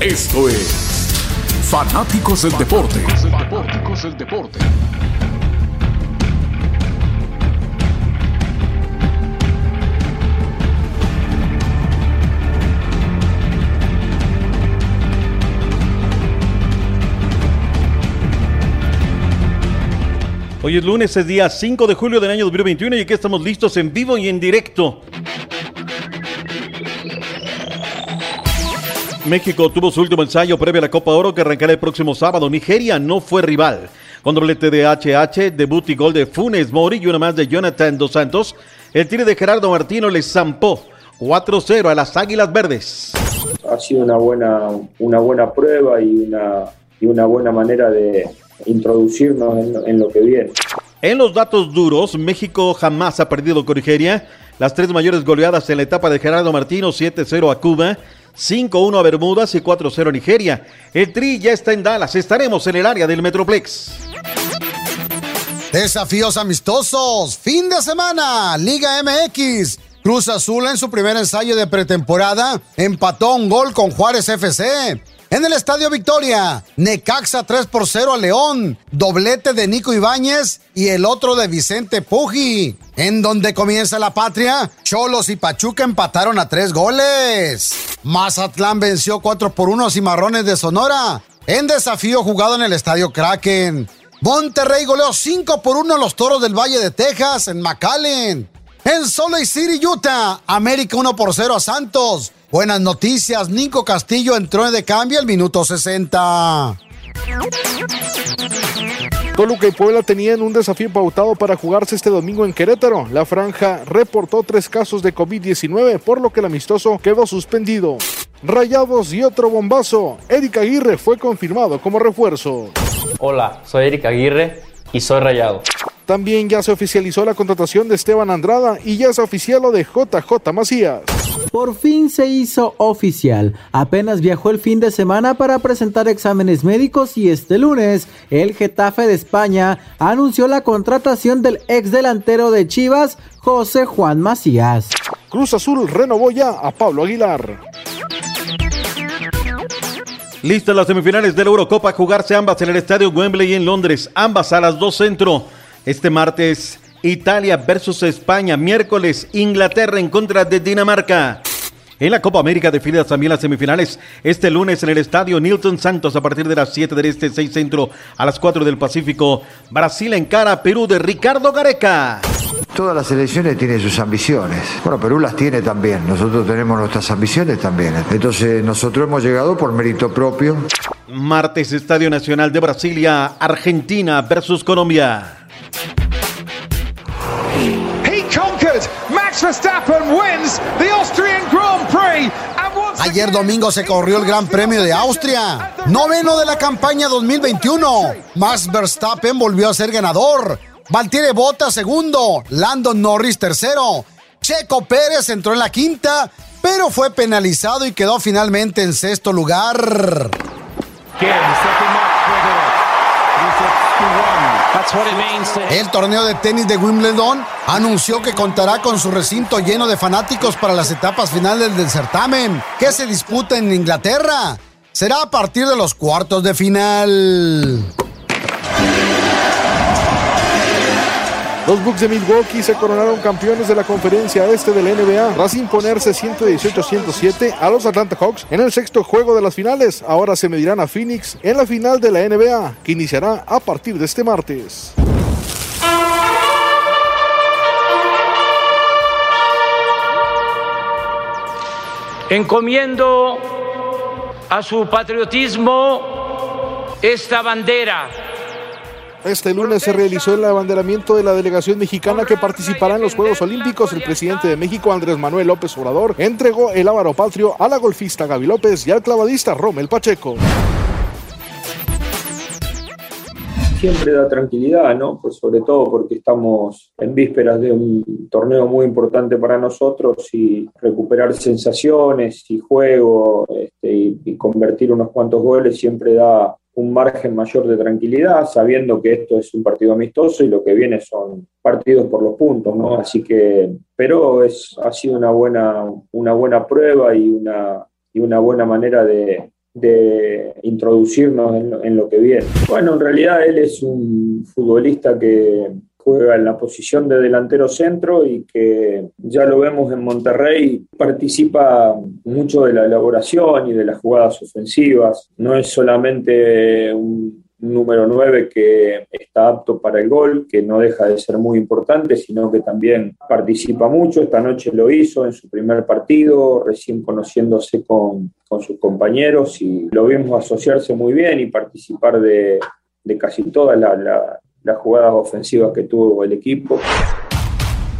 Esto es Fanáticos del Deporte. Fanáticos del Deporte. Hoy es lunes, es día 5 de julio del año 2021 y aquí estamos listos en vivo y en directo. México tuvo su último ensayo previo a la Copa Oro que arrancará el próximo sábado. Nigeria no fue rival. Con doblete de HH, debut y gol de Funes Mori y una más de Jonathan Dos Santos, el tiro de Gerardo Martino le zampó 4-0 a las Águilas Verdes. Ha sido una buena, una buena prueba y una, y una buena manera de, introducirnos en, lo que viene. En los datos duros, México jamás ha perdido con Nigeria. Las tres mayores goleadas en la etapa de Gerardo Martino, 7-0 a Cuba, 5-1 a Bermudas y 4-0 a Nigeria. El Tri ya está en Dallas, estaremos en el área del Metroplex. Desafíos amistosos, fin de semana, Liga MX. Cruz Azul en su primer ensayo de pretemporada empató un gol con Juárez FC. En el Estadio Victoria, Necaxa 3 por 0 a León, doblete de Nico Ibáñez y el otro de Vicente Puji. En donde comienza la patria, Cholos y Pachuca empataron a tres goles. Mazatlán venció 4 por 1 a Cimarrones de Sonora. En desafío jugado en el Estadio Kraken. Monterrey goleó 5 por 1 a los Toros del Valle de Texas en McAllen. En Salt Lake City, Utah, América 1 por 0 a Santos. Buenas noticias, Nico Castillo entró de cambio al minuto 60. Toluca y Puebla tenían un desafío pautado para jugarse este domingo en Querétaro. La franja reportó tres casos de COVID-19, por lo que el amistoso quedó suspendido. Rayados y otro bombazo. Eric Aguirre fue confirmado como refuerzo. Hola, soy Eric Aguirre y soy rayado. También ya se oficializó la contratación de Esteban Andrada y ya es oficial lo de JJ Macías. Por fin se hizo oficial. Apenas viajó el fin de semana para presentar exámenes médicos y este lunes el Getafe de España anunció la contratación del ex delantero de Chivas, José Juan Macías. Cruz Azul renovó ya a Pablo Aguilar. Listas las semifinales de la Eurocopa a jugarse ambas en el estadio Wembley en Londres, ambas a las 2 centro. Este martes, Italia versus España. Miércoles, Inglaterra en contra de Dinamarca. En la Copa América definidas también las semifinales este lunes en el estadio Nilton Santos a partir de las 7 del Este, 6 Centro a las 4 del Pacífico. Brasil en cara Perú de Ricardo Gareca. Todas las selecciones tienen sus ambiciones. Bueno, Perú las tiene también. Nosotros tenemos nuestras ambiciones también. Entonces, nosotros hemos llegado por mérito propio. Martes, Estadio Nacional de Brasilia, Argentina versus Colombia. Ayer domingo se corrió el Gran Premio de Austria, noveno de la campaña 2021. Max Verstappen volvió a ser ganador. Valtieri Bota segundo, Landon Norris tercero. Checo Pérez entró en la quinta, pero fue penalizado y quedó finalmente en sexto lugar. El torneo de tenis de Wimbledon anunció que contará con su recinto lleno de fanáticos para las etapas finales del certamen, que se disputa en Inglaterra. Será a partir de los cuartos de final. Los Bucks de Milwaukee se coronaron campeones de la conferencia este de la NBA tras imponerse 118-107 a los Atlanta Hawks en el sexto juego de las finales. Ahora se medirán a Phoenix en la final de la NBA, que iniciará a partir de este martes. Encomiendo a su patriotismo esta bandera este lunes se realizó el abanderamiento de la delegación mexicana que participará en los Juegos Olímpicos. El presidente de México, Andrés Manuel López Obrador, entregó el ávaro patrio a la golfista Gaby López y al clavadista Rommel Pacheco. Siempre da tranquilidad, ¿no? Pues sobre todo porque estamos en vísperas de un torneo muy importante para nosotros y recuperar sensaciones y juego este, y convertir unos cuantos goles siempre da un margen mayor de tranquilidad, sabiendo que esto es un partido amistoso y lo que viene son partidos por los puntos, ¿no? Así que, pero es, ha sido una buena, una buena prueba y una, y una buena manera de, de introducirnos en lo, que viene. Bueno, en realidad él es un futbolista que juega en la posición de delantero centro y que ya lo vemos en Monterrey, participa mucho de la elaboración y de las jugadas ofensivas. No es solamente un número 9 que está apto para el gol, que no deja de ser muy importante, sino que también participa mucho. Esta noche lo hizo en su primer partido, recién conociéndose con, con sus compañeros y lo vimos asociarse muy bien y participar de, de casi todas la, las jugadas ofensivas que tuvo el equipo.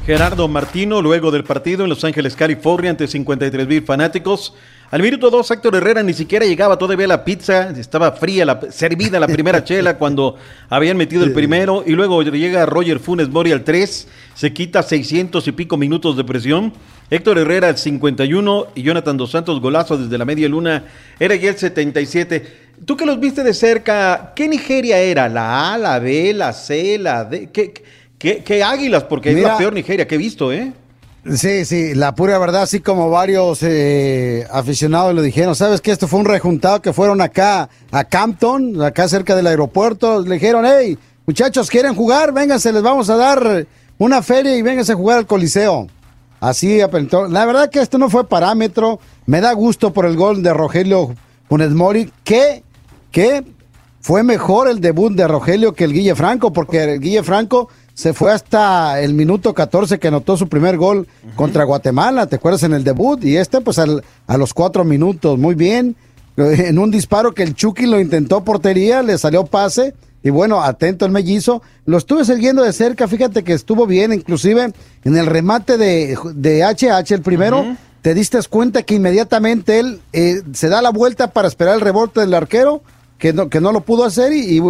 Gerardo Martino, luego del partido en Los Ángeles, California, ante 53 mil fanáticos. Al minuto 2, Héctor Herrera ni siquiera llegaba todavía la pizza, estaba fría, la, servida la primera chela cuando habían metido el primero. Y luego llega Roger Funes Mori al 3, se quita 600 y pico minutos de presión. Héctor Herrera al 51 y Jonathan Dos Santos golazo desde la media luna. Era ya el 77. Tú que los viste de cerca, ¿qué Nigeria era? ¿La A, la B, la C, la D? ¿Qué, qué, águilas? Porque es la peor Nigeria que he visto, ¿eh? Sí, sí, la pura verdad, así como varios eh, aficionados lo dijeron, ¿sabes que Esto fue un rejuntado que fueron acá a Campton, acá cerca del aeropuerto, le dijeron, hey, muchachos, ¿quieren jugar? Vénganse, les vamos a dar una feria y vénganse a jugar al Coliseo. Así, la verdad que esto no fue parámetro, me da gusto por el gol de Rogelio Funes Mori, que que fue mejor el debut de Rogelio que el Guille Franco, porque el Guille Franco se fue hasta el minuto 14 que anotó su primer gol contra Guatemala, ¿te acuerdas en el debut? Y este pues a los cuatro minutos, muy bien, en un disparo que el Chucky lo intentó portería, le salió pase, y bueno, atento el mellizo, lo estuve siguiendo de cerca, fíjate que estuvo bien, inclusive en el remate de, de HH, el primero, te diste cuenta que inmediatamente él eh, se da la vuelta para esperar el rebote del arquero, que no, que no lo pudo hacer y,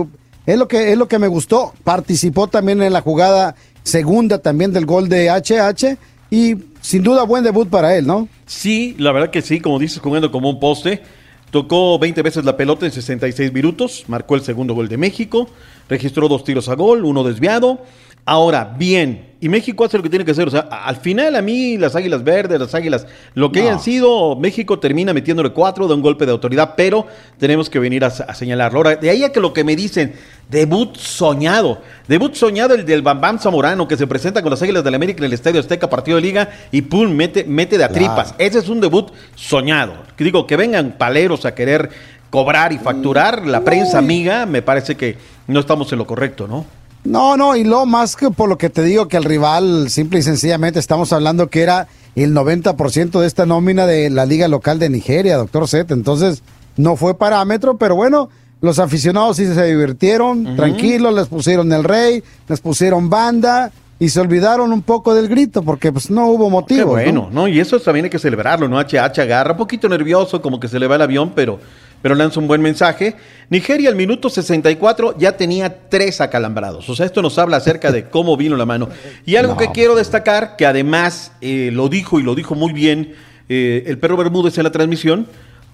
es, lo que, es lo que me gustó. Participó también en la jugada segunda también del gol de HH y sin duda buen debut para él, ¿no? Sí, la verdad que sí, como dices, jugando como un poste. Tocó 20 veces la pelota en 66 minutos, marcó el segundo gol de México, registró dos tiros a gol, uno desviado. Ahora, bien, y México hace lo que tiene que hacer. O sea, al final a mí las Águilas Verdes, las Águilas, lo que hayan sido, México termina metiéndole cuatro de un golpe de autoridad, pero tenemos que venir a, señalarlo. Ahora, de ahí a que lo que me dicen, debut soñado, debut soñado el del Bambam Zamorano que se presenta con las Águilas del América en el Estadio Azteca, partido de liga, y pum, mete, mete de a tripas. Ese es un debut soñado. Digo, que vengan paleros a querer cobrar y facturar, la prensa amiga, me parece que no estamos en lo correcto, ¿no? No, no, y lo más que por lo que te digo que el rival, simple y sencillamente, estamos hablando que era el 90% de esta nómina de la liga local de Nigeria, doctor Zet. Entonces, no fue parámetro, pero bueno, los aficionados sí se divirtieron, tranquilos, les pusieron el rey, les pusieron banda y se olvidaron un poco del grito porque pues no hubo motivo. bueno, ¿no? Y eso también hay que celebrarlo, ¿no? HH agarra, un poquito nervioso, como que se le va el avión, pero pero lanza un buen mensaje. Nigeria al minuto 64 ya tenía tres acalambrados. O sea, esto nos habla acerca de cómo vino la mano. Y algo que quiero destacar, que además eh, lo dijo y lo dijo muy bien eh, el perro Bermúdez en la transmisión,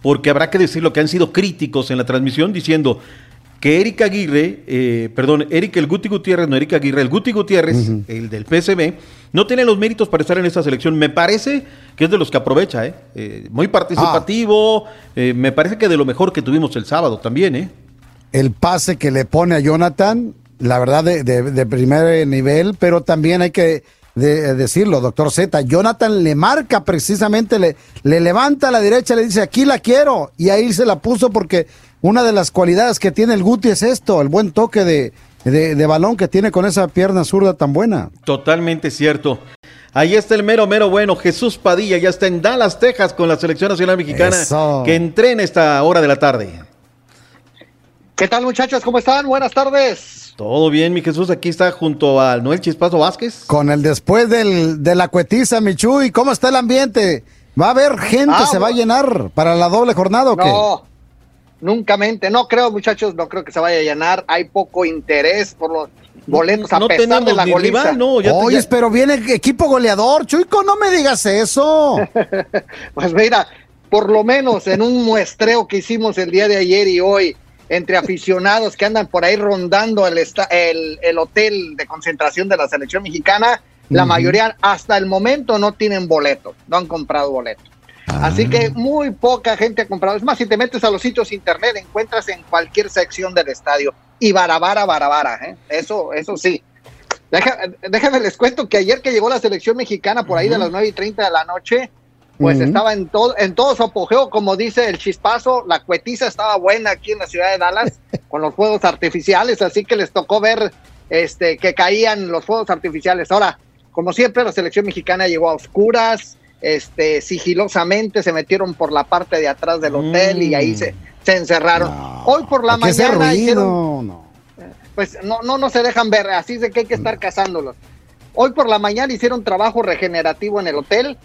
porque habrá que decirlo que han sido críticos en la transmisión diciendo que Erika Aguirre, eh, perdón, Eric el Guti Gutiérrez, no Erika Aguirre, el Guti Gutiérrez, el del PSB, no tiene los méritos para estar en esta selección. Me parece que es de los que aprovecha, ¿eh? eh muy participativo, ah. eh, me parece que de lo mejor que tuvimos el sábado también, ¿eh? El pase que le pone a Jonathan, la verdad, de, primer nivel, pero también hay que decirlo, doctor Z. Jonathan le marca precisamente, le, le levanta a la derecha, le dice, aquí la quiero, y ahí se la puso porque una de las cualidades que tiene el Guti es esto, el buen toque de, de, balón que tiene con esa pierna zurda tan buena. Totalmente cierto. Ahí está el mero, mero bueno. Jesús Padilla ya está en Dallas, Texas, con la Selección Nacional Mexicana que entrena esta hora de la tarde. ¿Qué tal, muchachos? ¿Cómo están? Buenas tardes. Todo bien, mi Jesús. Aquí está junto a Noel Chispazo Vázquez. Con el después del, de la cuetiza, Michuy. ¿Cómo está el ambiente? ¿Va a haber gente? Ah, ¿Se va a llenar para la doble jornada o qué? No, nunca mente. No creo, muchachos, no creo que se vaya a llenar. Hay poco interés por los boletos a pesar de la goliza. no, Oye, pero viene equipo goleador, Chuico, no me digas eso. pues mira, por lo menos en un muestreo que hicimos el día de ayer y hoy entre aficionados que andan por ahí rondando el, el, hotel de concentración de la selección mexicana, la mayoría hasta el momento no tienen boleto, no han comprado boleto. Así que muy poca gente ha comprado. Es más, si te metes a los sitios internet, encuentras en cualquier sección del estadio. Y barabara, barabara, ¿eh? Eso, eso sí. déjame les cuento que ayer que llegó la selección mexicana por ahí de las 9 y 30 de la noche, pues estaba en todo, en todo su apogeo, como dice el chispazo, la cuetiza estaba buena aquí en la ciudad de Dallas con los fuegos artificiales, así que les tocó ver este que caían los fuegos artificiales. Ahora, como siempre, la selección mexicana llegó a oscuras, este, sigilosamente se metieron por la parte de atrás del hotel y ahí se, se encerraron. Hoy por la mañana hicieron, pues no, no, no se dejan ver, así es de que hay que estar cazándolos. Hoy por la mañana hicieron trabajo regenerativo en el hotel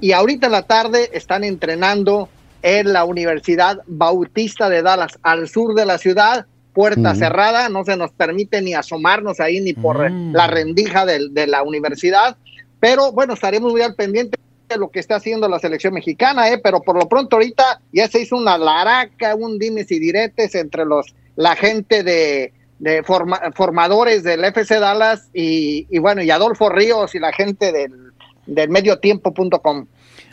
y ahorita en la tarde están entrenando en la Universidad Bautista de Dallas, al sur de la ciudad, puerta cerrada, no se nos permite ni asomarnos ahí ni por mm. la rendija de, la universidad, pero bueno, estaremos muy al pendiente. de lo que está haciendo la selección mexicana, ¿eh? pero por lo pronto ahorita ya se hizo una laraca, un dimes y diretes entre los la gente de, de formadores del FC Dallas y, bueno, y Adolfo Ríos y la gente del, del mediotiempo.com.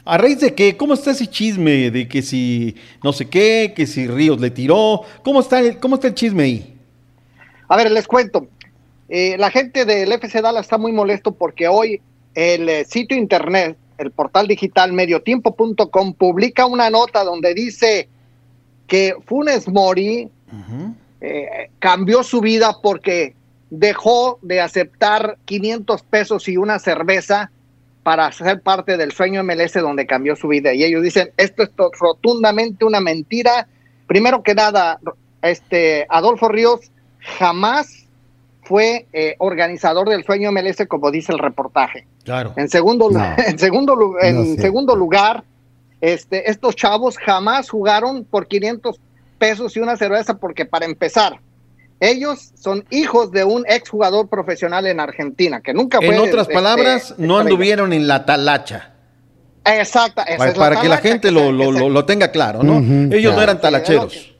¿A raíz de qué? ¿Cómo está ese chisme de que si no sé qué, que si Ríos le tiró? ¿Cómo está el, cómo está el chisme ahí? A ver, les cuento. Eh, la gente del FC Dallas está muy molesto porque hoy el eh, sitio internet, el portal digital mediotiempo.com, publica una nota donde dice que Funes Mori eh, cambió su vida porque dejó de aceptar 500 pesos y una cerveza para ser parte del sueño MLS donde cambió su vida. Y ellos dicen, esto es rotundamente una mentira. Primero que nada, este Adolfo Ríos jamás fue eh, organizador del sueño MLS, como dice el reportaje. Claro. En segundo, en segundo, en segundo lugar, este, estos chavos jamás jugaron por 500 pesos y una cerveza, porque para empezar, ellos son hijos de un exjugador profesional en Argentina, que nunca fue. En otras este, palabras, no anduvieron en la talacha. Exacta, para, que la gente lo, tenga claro, ¿no? Ellos no eran talacheros.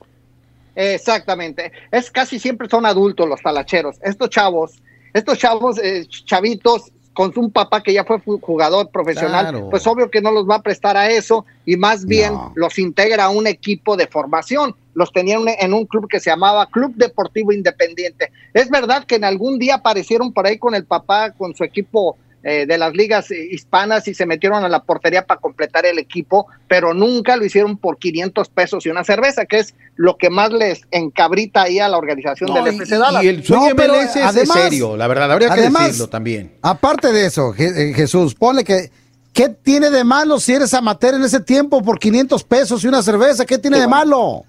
Exactamente. Es casi siempre son adultos los talacheros. Estos chavos, estos chavos, eh, chavitos, con un papá que ya fue jugador profesional, pues obvio que no los va a prestar a eso y más bien los integra a un equipo de formación. Los tenían en un club que se llamaba Club Deportivo Independiente. Es verdad que en algún día aparecieron por ahí con el papá, con su equipo eh, de las ligas hispanas y se metieron a la portería para completar el equipo, pero nunca lo hicieron por 500 pesos y una cerveza, que es lo que más les encabrita ahí a la organización del FC Dallas. Y el sueño MLS es serio, la verdad, habría que decirlo también. Aparte de eso, eh, Jesús, ponle que ¿Qué tiene de malo si eres amateur en ese tiempo por 500 pesos y una cerveza? ¿Qué tiene de malo?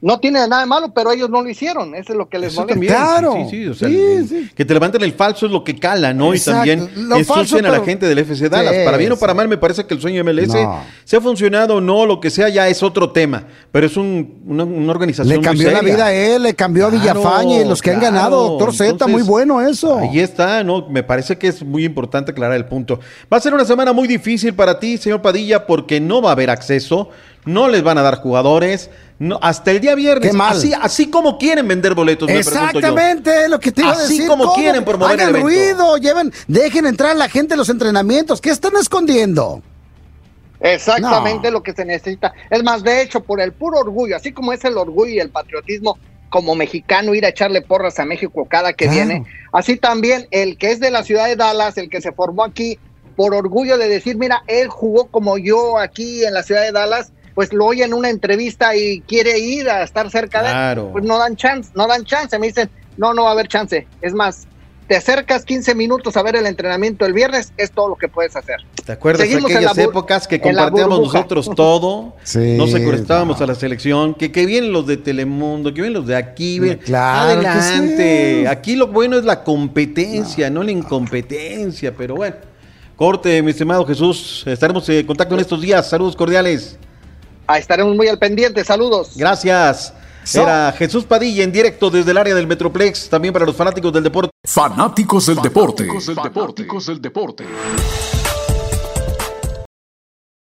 No tiene nada de malo, pero ellos no lo hicieron. Eso es lo que les molesta. Claro. Sí, sí, que te levanten el falso es lo que cala, ¿no? Y también ensucian a la gente del FC Dallas. para bien o para mal, me parece que el sueño MLS, se ha funcionado o no, lo que sea, ya es otro tema. Pero es una, organización. Le cambió la vida a él, le cambió a Villafañe, los que han ganado, doctor Z, muy bueno eso. Ahí está, ¿no? Me parece que es muy importante aclarar el punto. Va a ser una semana muy difícil para ti, señor Padilla, porque no va a haber acceso, no les van a dar jugadores no, hasta el día viernes. Así, así como quieren vender boletos, Exactamente, lo que te iba a decir. Así como quieren promover Hagan el ruido, lleven, dejen entrar a la gente a los entrenamientos. ¿Qué están escondiendo? Exactamente lo que se necesita. Es más, de hecho, por el puro orgullo, así como es el orgullo y el patriotismo como mexicano ir a echarle porras a México cada que viene, así también el que es de la ciudad de Dallas, el que se formó aquí, por orgullo de decir, mira, él jugó como yo aquí en la ciudad de Dallas, pues lo oye en una entrevista y quiere ir a estar cerca de él, pues no dan chance, no dan chance, me dicen, no, no va a haber chance. Es más, te acercas 15 minutos a ver el entrenamiento el viernes, es todo lo que puedes hacer. ¿Te acuerdas de aquellas épocas que compartíamos nosotros todo? Sí, nos secuestrábamos a la selección, que, que vienen los de Telemundo, que vienen los de aquí, claro adelante. Aquí lo bueno es la competencia, no, la incompetencia, pero bueno. Corte, mi estimado Jesús, estaremos en contacto en estos días. Saludos cordiales. Ah, estaremos muy al pendiente. Saludos. Gracias. Era Jesús Padilla en directo desde el área del Metroplex, también para los fanáticos del deporte. Fanáticos del deporte. Fanáticos del deporte.